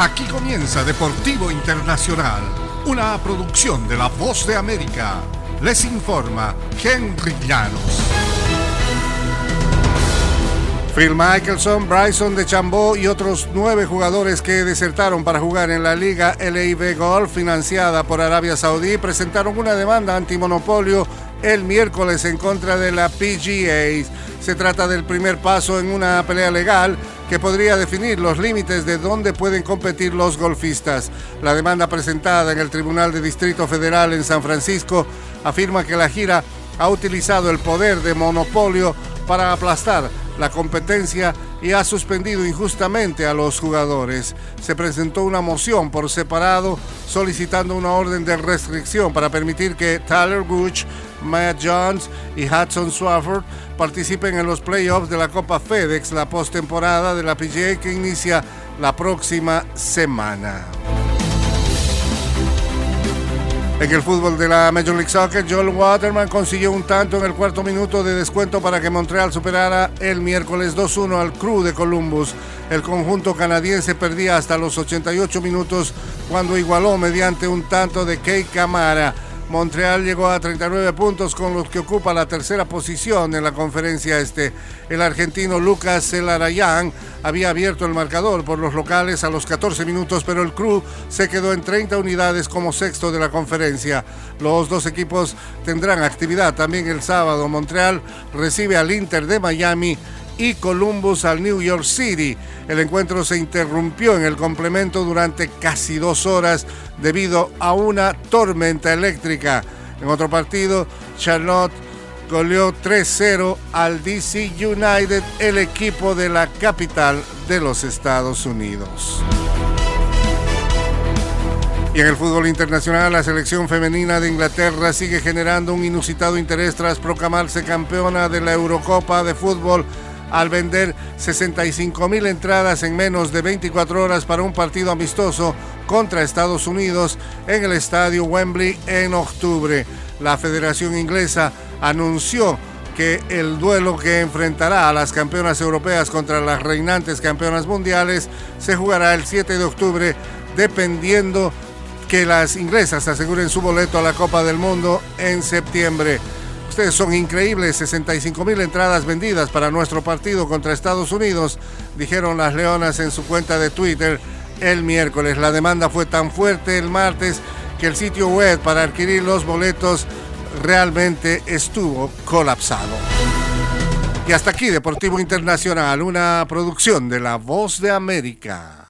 Aquí comienza Deportivo Internacional, una producción de La Voz de América. Les informa Henry Llanos. Phil Michelson, Bryson de Chambó y otros nueve jugadores que desertaron para jugar en la Liga LIV Golf financiada por Arabia Saudí presentaron una demanda antimonopolio el miércoles en contra de la PGA. Se trata del primer paso en una pelea legal que podría definir los límites de dónde pueden competir los golfistas. La demanda presentada en el Tribunal de Distrito Federal en San Francisco afirma que la gira ha utilizado el poder de monopolio para aplastar la competencia y ha suspendido injustamente a los jugadores. Se presentó una moción por separado solicitando una orden de restricción para permitir que Tyler Gooch, Matt Jones y Hudson Swafford participen en los playoffs de la Copa FedEx, la postemporada de la PGA que inicia la próxima semana. En el fútbol de la Major League Soccer, Joel Waterman consiguió un tanto en el cuarto minuto de descuento para que Montreal superara el miércoles 2-1 al Crew de Columbus. El conjunto canadiense perdía hasta los 88 minutos cuando igualó mediante un tanto de Kei Camara. Montreal llegó a 39 puntos con los que ocupa la tercera posición en la conferencia este. El argentino Lucas Celarayán había abierto el marcador por los locales a los 14 minutos, pero el Crew se quedó en 30 unidades como sexto de la conferencia. Los dos equipos tendrán actividad también el sábado. Montreal recibe al Inter de Miami y Columbus al New York City. El encuentro se interrumpió en el complemento durante casi dos horas debido a una tormenta eléctrica. En otro partido, Charlotte goleó 3-0 al DC United, el equipo de la capital de los Estados Unidos. Y en el fútbol internacional, la selección femenina de Inglaterra sigue generando un inusitado interés tras proclamarse campeona de la Eurocopa de fútbol al vender 65 mil entradas en menos de 24 horas para un partido amistoso contra Estados Unidos en el estadio Wembley en octubre. La Federación Inglesa anunció que el duelo que enfrentará a las campeonas europeas contra las reinantes campeonas mundiales se jugará el 7 de octubre dependiendo que las inglesas aseguren su boleto a la Copa del Mundo en septiembre. Ustedes son increíbles, 65 mil entradas vendidas para nuestro partido contra Estados Unidos, dijeron las Leonas en su cuenta de Twitter el miércoles. La demanda fue tan fuerte el martes que el sitio web para adquirir los boletos realmente estuvo colapsado. Y hasta aquí Deportivo Internacional, una producción de La Voz de América.